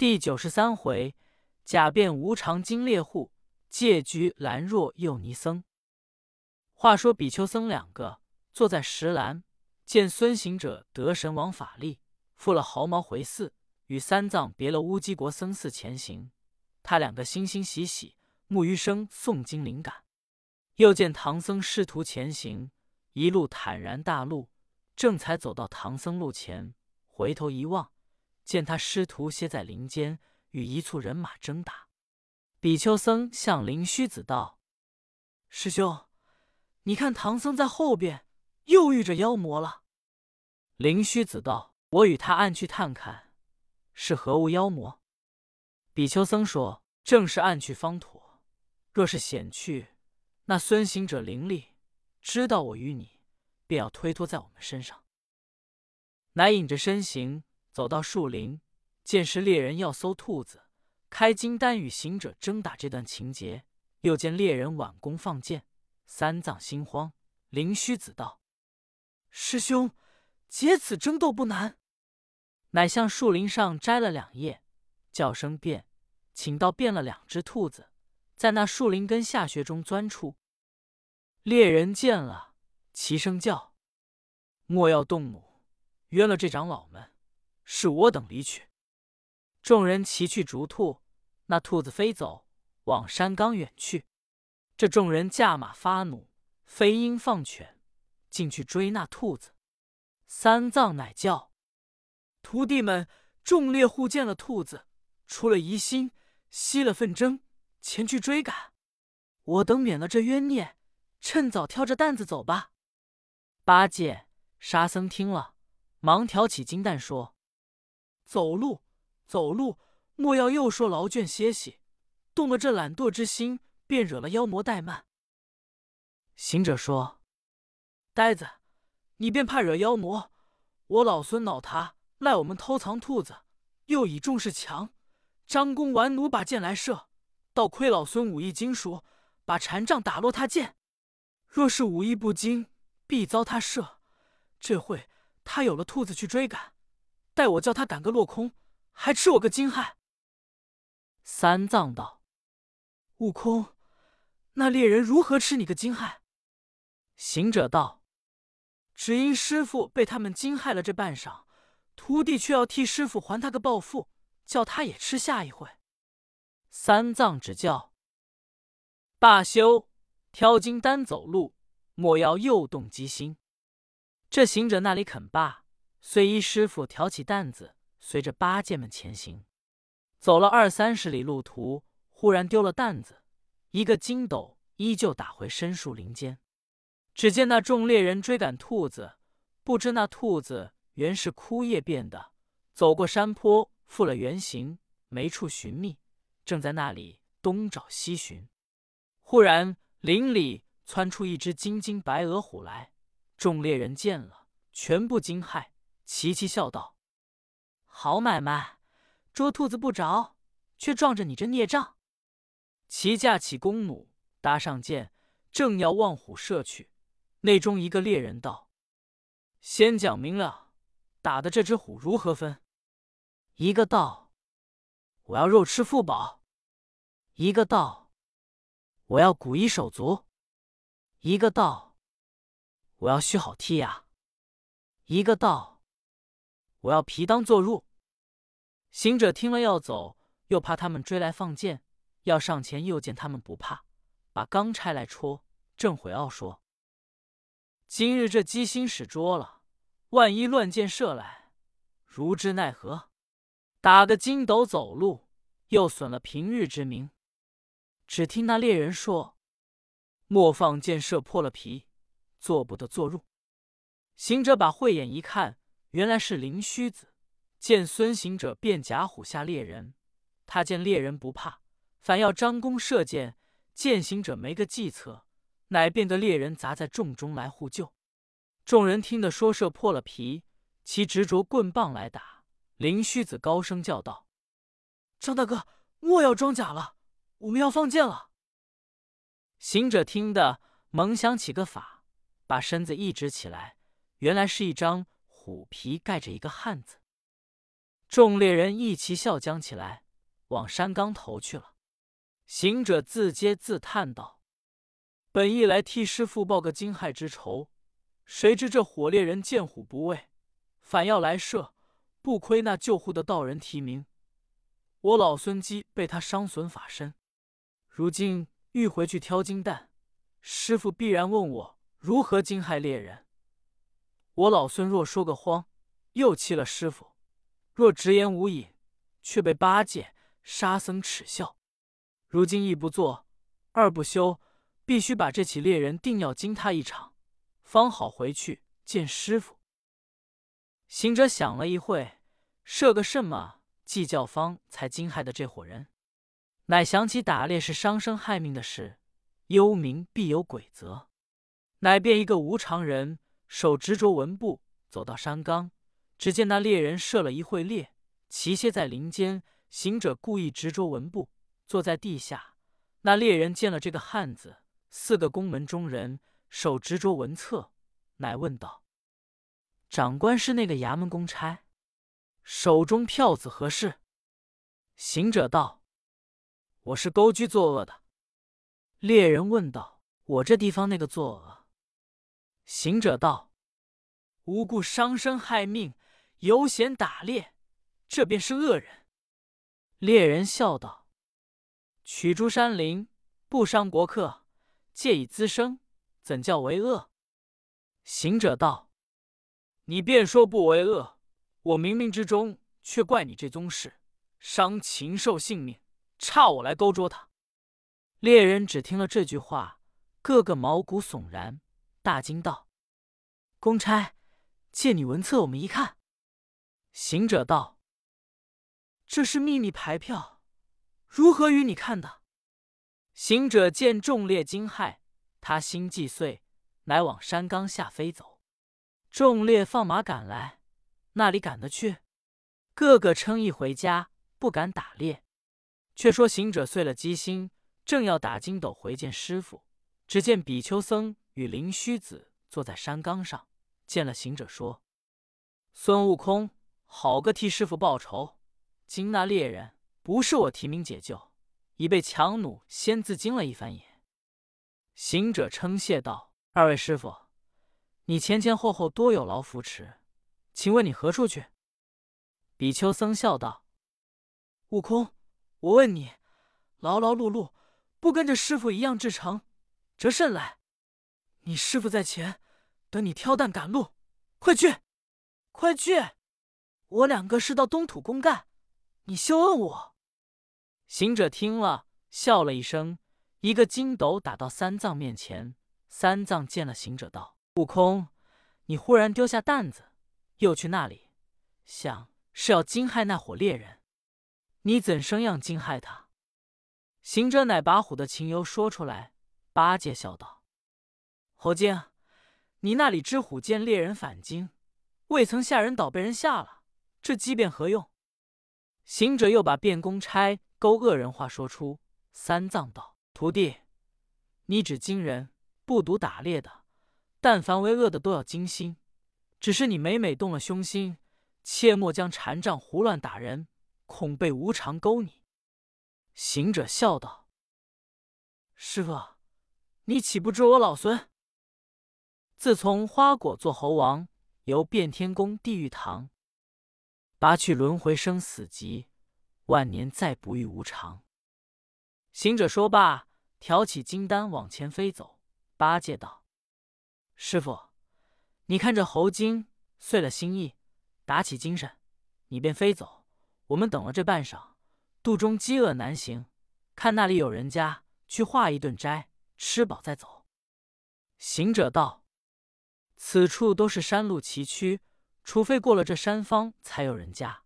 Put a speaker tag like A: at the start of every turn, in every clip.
A: 第九十三回，假变无常金猎户，借居兰若幼尼僧。话说比丘僧两个坐在石栏，见孙行者得神王法力，复了毫毛回寺，与三藏别了乌鸡国僧寺前行。他两个欣欣喜喜，木鱼声诵经灵感。又见唐僧师徒前行，一路坦然大路，正才走到唐僧路前，回头一望。见他师徒歇在林间，与一簇人马争打。比丘僧向灵虚子道：“师兄，你看唐僧在后边又遇着妖魔了。”灵虚子道：“我与他暗去探看，是何物妖魔？”比丘僧说：“正是暗去方妥。若是险去，那孙行者灵力知道我与你，便要推脱在我们身上。”乃引着身形。走到树林，见是猎人要搜兔子，开金丹与行者争打这段情节。又见猎人挽弓放箭，三藏心慌。灵虚子道：“师兄，解此争斗不难。”乃向树林上摘了两叶，叫声变，请到变了两只兔子，在那树林根下穴中钻出。猎人见了，齐声叫：“莫要动怒，冤了这长老们。”是我等离去，众人齐去逐兔，那兔子飞走，往山冈远去。这众人驾马发怒，飞鹰放犬，进去追那兔子。三藏乃叫徒弟们，众猎户见了兔子，出了疑心，息了纷争，前去追赶。我等免了这冤孽，趁早挑着担子走吧。八戒、沙僧听了，忙挑起金担说。走路，走路，莫要又说劳倦歇息，动了这懒惰之心，便惹了妖魔怠慢。行者说：“呆子，你便怕惹妖魔？我老孙恼他赖我们偷藏兔子，又以众势强，张弓玩弩把箭来射，倒亏老孙武艺精熟，把禅杖打落他箭。若是武艺不精，必遭他射。这会他有了兔子去追赶。”待我叫他赶个落空，还吃我个惊骇。三藏道：“悟空，那猎人如何吃你个惊骇？”行者道：“只因师傅被他们惊骇了这半晌，徒弟却要替师傅还他个报复，叫他也吃下一回。”三藏只叫罢休，挑金丹走路，莫要又动机心。这行者那里肯罢。遂依师傅挑起担子，随着八戒们前行。走了二三十里路途，忽然丢了担子，一个筋斗依旧打回深树林间。只见那众猎人追赶兔子，不知那兔子原是枯叶变的，走过山坡，复了原形，没处寻觅，正在那里东找西寻。忽然林里窜出一只金睛白额虎来，众猎人见了，全部惊骇。琪琪笑道：“好买卖，捉兔子不着，却撞着你这孽障。”齐架起弓弩，搭上箭，正要望虎射去。内中一个猎人道：“先讲明了，打的这只虎如何分？”一个道：“我要肉吃腹饱。”一个道：“我要骨衣手足。”一个道：“我要须好剔牙。”一个道。我要皮当做入。行者听了要走，又怕他们追来放箭，要上前，又见他们不怕，把钢拆来戳。正悔懊说：“今日这机心使拙了，万一乱箭射来，如之奈何？打个筋斗走路，又损了平日之名。”只听那猎人说：“莫放箭射破了皮，做不得做入。”行者把慧眼一看。原来是灵虚子，见孙行者变假虎下猎人，他见猎人不怕，反要张弓射箭，见行者没个计策，乃变个猎人砸在众中来护救。众人听得说射破了皮，其执着棍棒来打。灵虚子高声叫道：“张大哥，莫要装假了，我们要放箭了。”行者听得，猛想起个法，把身子一直起来，原来是一张。虎皮盖着一个汉子，众猎人一齐笑将起来，往山岗头去了。行者自嗟自叹道：“本意来替师傅报个惊骇之仇，谁知这火猎人见虎不畏，反要来射。不亏那救护的道人提名，我老孙机被他伤损法身，如今欲回去挑金蛋，师傅必然问我如何惊骇猎人。我老孙若说个谎，又气了师傅；若直言无隐，却被八戒、沙僧耻笑。如今一不做，二不休，必须把这起猎人定要惊他一场，方好回去见师傅。”行者想了一会，设个什么计较方才惊骇的这伙人，乃想起打猎是伤生害命的事，幽冥必有鬼责，乃便一个无常人，手执着文布，走到山冈，只见那猎人射了一会猎，骑歇在林间。行者故意执着文布，坐在地下。那猎人见了这个汉子，四个宫门中人，手执着文册，乃问道。长官是那个衙门公差，手中票子何事？行者道：“我是勾居作恶的。”猎人问道：“我这地方那个作恶？”行者道：“无故伤生害命，游闲打猎，这便是恶人。”猎人笑道：“取诸山林，不伤国客，借以滋生，怎叫为恶？”行者道。你便说不为恶，我冥冥之中却怪你这宗事，伤禽兽性命，差我来勾捉他。猎人只听了这句话，个个毛骨悚然，大惊道：“公差，借你文册，我们一看。”行者道：“这是秘密牌票，如何与你看的？”行者见众猎惊骇，他心既碎，乃往山冈下飞走。众猎放马赶来，那里赶得去？个个称意回家，不敢打猎。却说行者碎了机心，正要打筋斗回见师傅，只见比丘僧与灵虚子坐在山冈上，见了行者，说：“孙悟空，好个替师傅报仇！今那猎人不是我提名解救，已被强弩先自惊了一番也。”行者称谢道：“二位师傅。”你前前后后多有劳扶持，请问你何处去？比丘僧笑道：“悟空，我问你，劳劳碌碌，不跟着师傅一样至诚，折甚来？你师傅在前，等你挑担赶路，快去，快去！我两个是到东土公干，你休问我。”行者听了，笑了一声，一个筋斗打到三藏面前。三藏见了行者，道。悟空，你忽然丢下担子，又去那里，想是要惊骇那伙猎人？你怎生样惊骇他？行者乃把虎的情由说出来。八戒笑道：“猴精，你那里知虎见猎人反惊，未曾吓人倒被人吓了，这机变何用？”行者又把变公差勾恶人话说出。三藏道：“徒弟，你只惊人，不独打猎的。”但凡为恶的都要惊心，只是你每每动了凶心，切莫将禅杖胡乱打人，恐被无常勾你。行者笑道：“师傅，你岂不知我老孙？自从花果做猴王，游遍天宫地狱堂，拔去轮回生死劫，万年再不遇无常。”行者说罢，挑起金丹往前飞走。八戒道。师傅，你看这猴精碎了心意，打起精神，你便飞走。我们等了这半晌，肚中饥饿难行，看那里有人家，去化一顿斋，吃饱再走。行者道：“此处都是山路崎岖，除非过了这山方，才有人家。”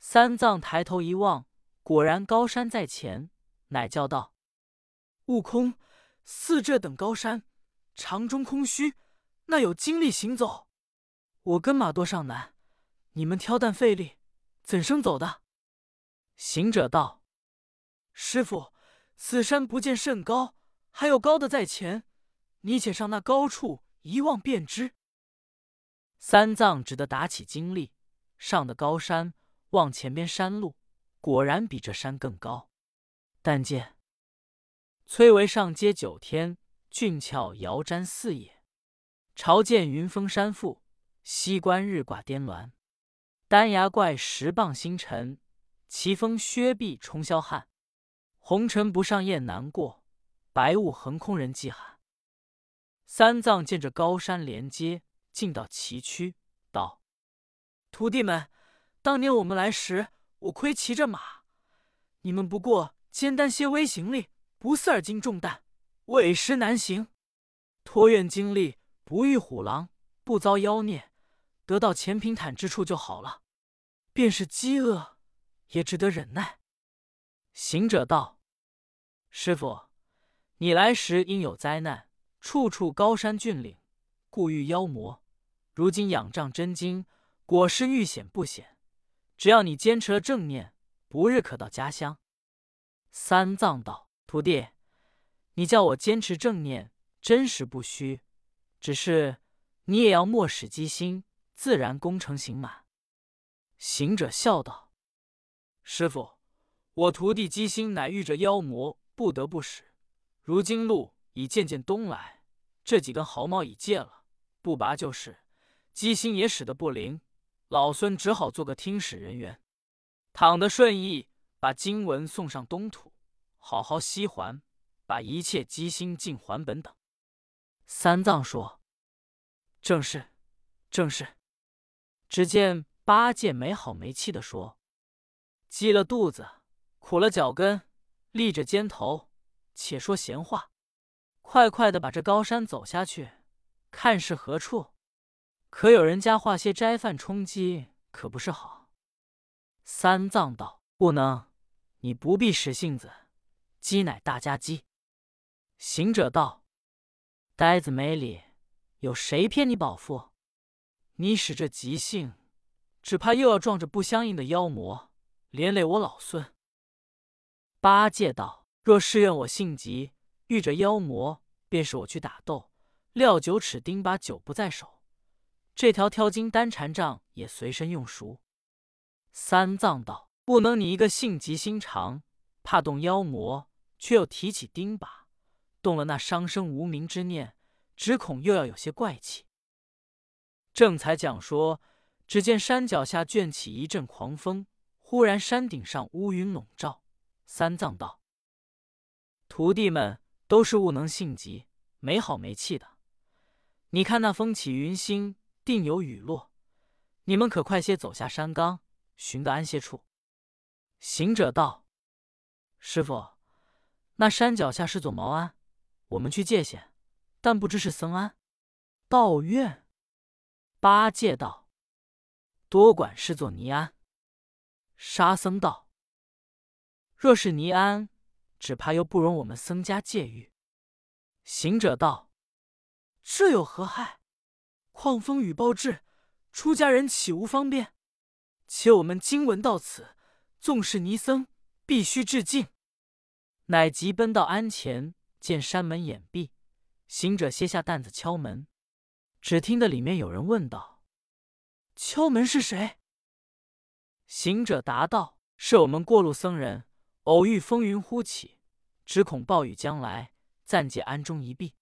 A: 三藏抬头一望，果然高山在前，乃叫道：“悟空，似这等高山。”肠中空虚，那有精力行走？我跟马多上难，你们挑担费力，怎生走的？行者道：“师傅，此山不见甚高，还有高的在前，你且上那高处一望便知。”三藏只得打起精力，上的高山，望前边山路，果然比这山更高。但见崔嵬上接九天，峻峭遥瞻四野。朝见云峰山腹，西观日挂颠峦。丹崖怪石傍星辰，奇峰削壁冲霄汉。红尘不上雁难过，白雾横空人迹罕。三藏见这高山连接，进到崎岖，道：“徒弟们，当年我们来时，我亏骑着马，你们不过肩担些微行李，不似二斤重担，委实难行。托愿经历，不遇虎狼，不遭妖孽，得到前平坦之处就好了。便是饥饿，也只得忍耐。”行者道：“师傅，你来时应有灾难。”处处高山峻岭，故遇妖魔。如今仰仗真经，果是遇险不险。只要你坚持了正念，不日可到家乡。三藏道：“徒弟，你叫我坚持正念，真实不虚。只是你也要莫使机心，自然功成行满。”行者笑道：“师傅，我徒弟机心乃遇着妖魔，不得不使。如今路已渐渐东来。”这几根毫毛已戒了，不拔就是。机心也使得不灵，老孙只好做个听使人员，躺得顺意，把经文送上东土，好好西还，把一切机心尽还本等。三藏说：“正是，正是。”只见八戒没好没气的说：“饥了肚子，苦了脚跟，立着肩头，且说闲话。”快快的把这高山走下去，看是何处？可有人家化些斋饭充饥，可不是好。三藏道：“不能，你不必使性子，鸡乃大家鸡。”行者道：“呆子没理，有谁骗你宝富？你使这急性，只怕又要撞着不相应的妖魔，连累我老孙。”八戒道：“若是愿我性急，遇着妖魔。”便是我去打斗，料九齿钉耙久不在手，这条挑金单缠杖也随身用熟。三藏道：“不能你一个性急心肠，怕动妖魔，却又提起钉耙，动了那伤生无名之念，只恐又要有些怪气。”正才讲说，只见山脚下卷起一阵狂风，忽然山顶上乌云笼罩。三藏道：“徒弟们。”都是悟能性急、没好没气的。你看那风起云兴，定有雨落。你们可快些走下山岗，寻个安歇处。行者道：“师傅，那山脚下是座茅庵，我们去借些，但不知是僧庵、道院。”八戒道：“多管是座尼庵。”沙僧道：“若是尼庵。”只怕又不容我们僧家借遇。行者道：“这有何害？况风雨暴至，出家人岂无方便？且我们经文到此，纵是尼僧，必须致敬。”乃急奔到庵前，见山门掩闭。行者歇下担子敲门，只听得里面有人问道：“敲门是谁？”行者答道：“是我们过路僧人，偶遇风云忽起。”只恐暴雨将来，暂借庵中一避。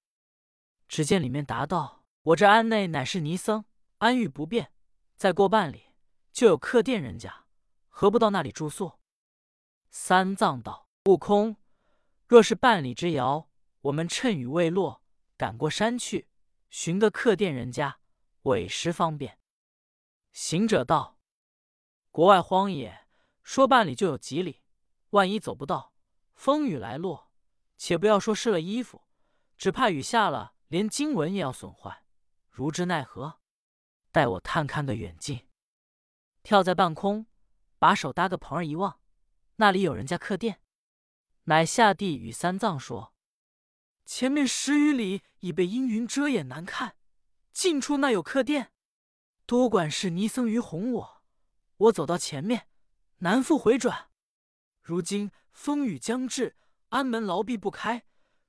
A: 只见里面答道：“我这庵内乃是尼僧，安遇不便，再过半里就有客店人家，何不到那里住宿？”三藏道：“悟空，若是半里之遥，我们趁雨未落，赶过山去，寻个客店人家，委实方便。”行者道：“国外荒野，说半里就有几里，万一走不到。”风雨来落，且不要说湿了衣服，只怕雨下了，连经文也要损坏，如之奈何？待我探看个远近，跳在半空，把手搭个棚儿一望，那里有人家客店，乃下地与三藏说：“前面十余里已被阴云遮掩，难看，近处那有客店，多管是尼僧于哄我，我走到前面，难复回转。如今。”风雨将至，安门牢闭不开。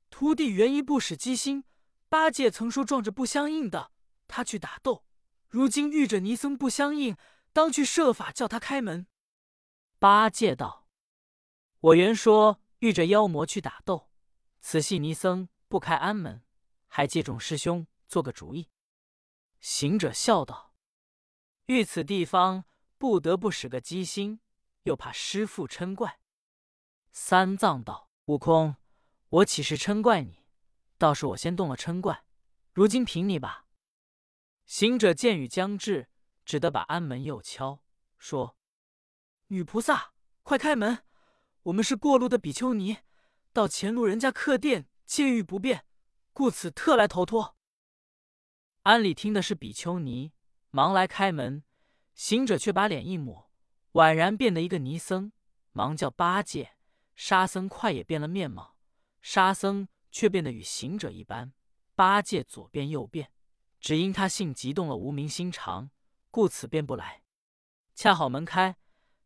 A: 徒弟原一不使机心，八戒曾说撞着不相应的，他去打斗。如今遇着尼僧不相应，当去设法叫他开门。八戒道：“我原说遇着妖魔去打斗，此系尼僧不开安门，还借众师兄做个主意。”行者笑道：“遇此地方，不得不使个机心，又怕师父嗔怪。”三藏道：“悟空，我岂是嗔怪你？倒是我先动了嗔怪，如今凭你吧。”行者见雨将至，只得把安门又敲，说：“女菩萨，快开门！我们是过路的比丘尼，到前路人家客店，借遇不便，故此特来投托。”安里听的是比丘尼，忙来开门。行者却把脸一抹，宛然变得一个尼僧，忙叫八戒、沙僧快也变了面貌。沙僧却变得与行者一般，八戒左变右变，只因他性急动了无名心肠，故此变不来。恰好门开，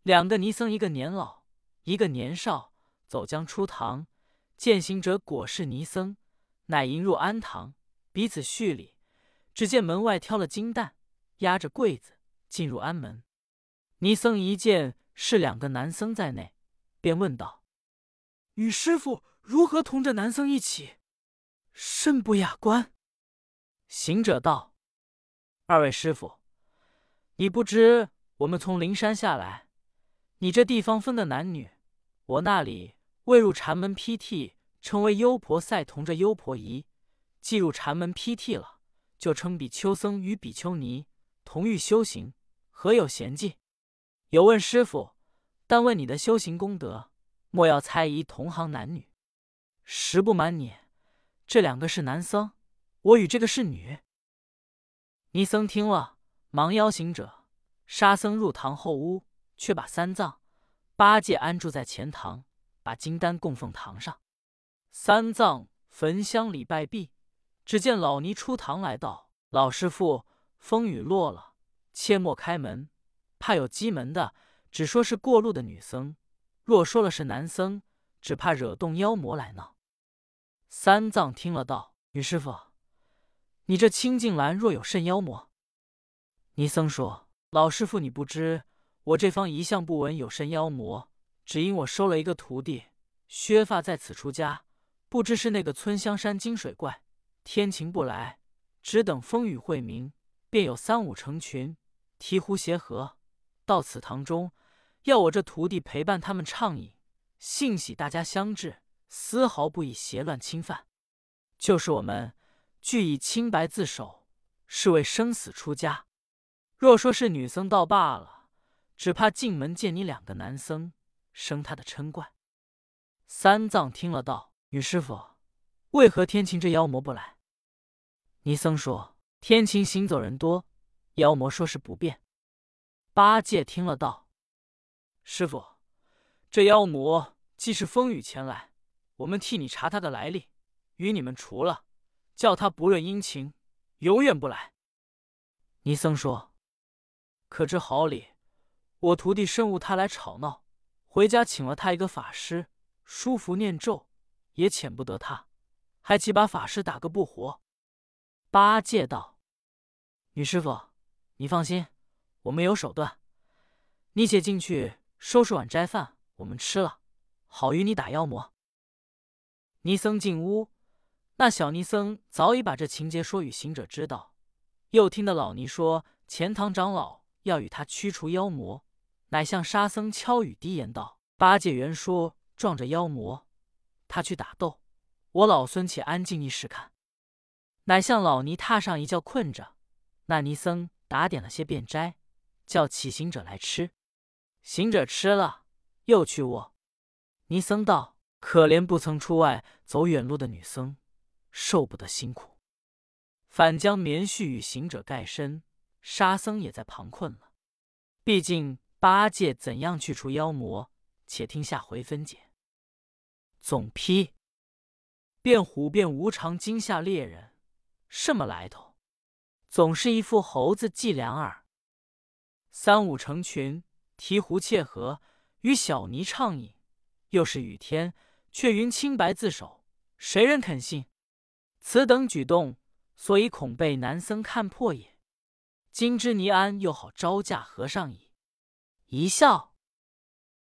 A: 两个尼僧，一个年老，一个年少，走将出堂，见行者果是尼僧，乃迎入安堂，彼此叙礼。只见门外挑了金担，压着柜子进入安门。尼僧一见是两个男僧在内，便问道：“与师傅如何同这男僧一起？甚不雅观。”行者道：“二位师傅，你不知我们从灵山下来，你这地方分的男女，我那里未入禅门披剃，称为优婆塞同着优婆夷；既入禅门披剃了。”就称比丘僧与比丘尼同欲修行，何有嫌忌？有问师傅，但问你的修行功德，莫要猜疑同行男女。实不瞒你，这两个是男僧，我与这个是女。尼僧听了，忙邀行者、沙僧入堂后屋，却把三藏、八戒安住在前堂，把金丹供奉堂上。三藏焚香礼拜毕。只见老尼出堂来道：“老师傅，风雨落了，切莫开门，怕有击门的。只说是过路的女僧，若说了是男僧，只怕惹动妖魔来闹。”三藏听了道：“女师傅，你这清净兰若有甚妖魔？”尼僧说：“老师傅，你不知，我这方一向不闻有甚妖魔，只因我收了一个徒弟，削发在此出家，不知是那个村香山金水怪。”天晴不来，只等风雨晦明，便有三五成群提壶协和到此堂中，要我这徒弟陪伴他们畅饮。幸喜大家相致，丝毫不以邪乱侵犯。就是我们俱以清白自守，是为生死出家。若说是女僧倒罢了，只怕进门见你两个男僧，生他的嗔怪。三藏听了道：“女师傅，为何天晴这妖魔不来？”尼僧说：“天晴行走人多，妖魔说是不便。”八戒听了道：“师傅，这妖魔既是风雨前来，我们替你查他的来历，与你们除了，叫他不论阴晴，永远不来。”尼僧说：“可知好理？我徒弟深悟他来吵闹，回家请了他一个法师，书符念咒，也遣不得他，还几把法师打个不活。”八戒道：“女师傅，你放心，我们有手段。你且进去收拾碗斋饭，我们吃了，好与你打妖魔。”尼僧进屋，那小尼僧早已把这情节说与行者知道，又听得老尼说钱塘长老要与他驱除妖魔，乃向沙僧敲语低言道：“八戒原说撞着妖魔，他去打斗，我老孙且安静一时看。”乃向老尼榻上一觉困着，那尼僧打点了些便斋，叫起行者来吃。行者吃了，又去卧。尼僧道：“可怜不曾出外走远路的女僧，受不得辛苦，反将棉絮与行者盖身。沙僧也在旁困了。毕竟八戒怎样去除妖魔，且听下回分解。总批：变虎变无常，惊吓猎人。什么来头？总是一副猴子伎俩耳。三五成群，提壶切合，与小尼畅饮。又是雨天，却云清白自守，谁人肯信？此等举动，所以恐被南僧看破也。今之尼安又好招架和尚矣。一笑。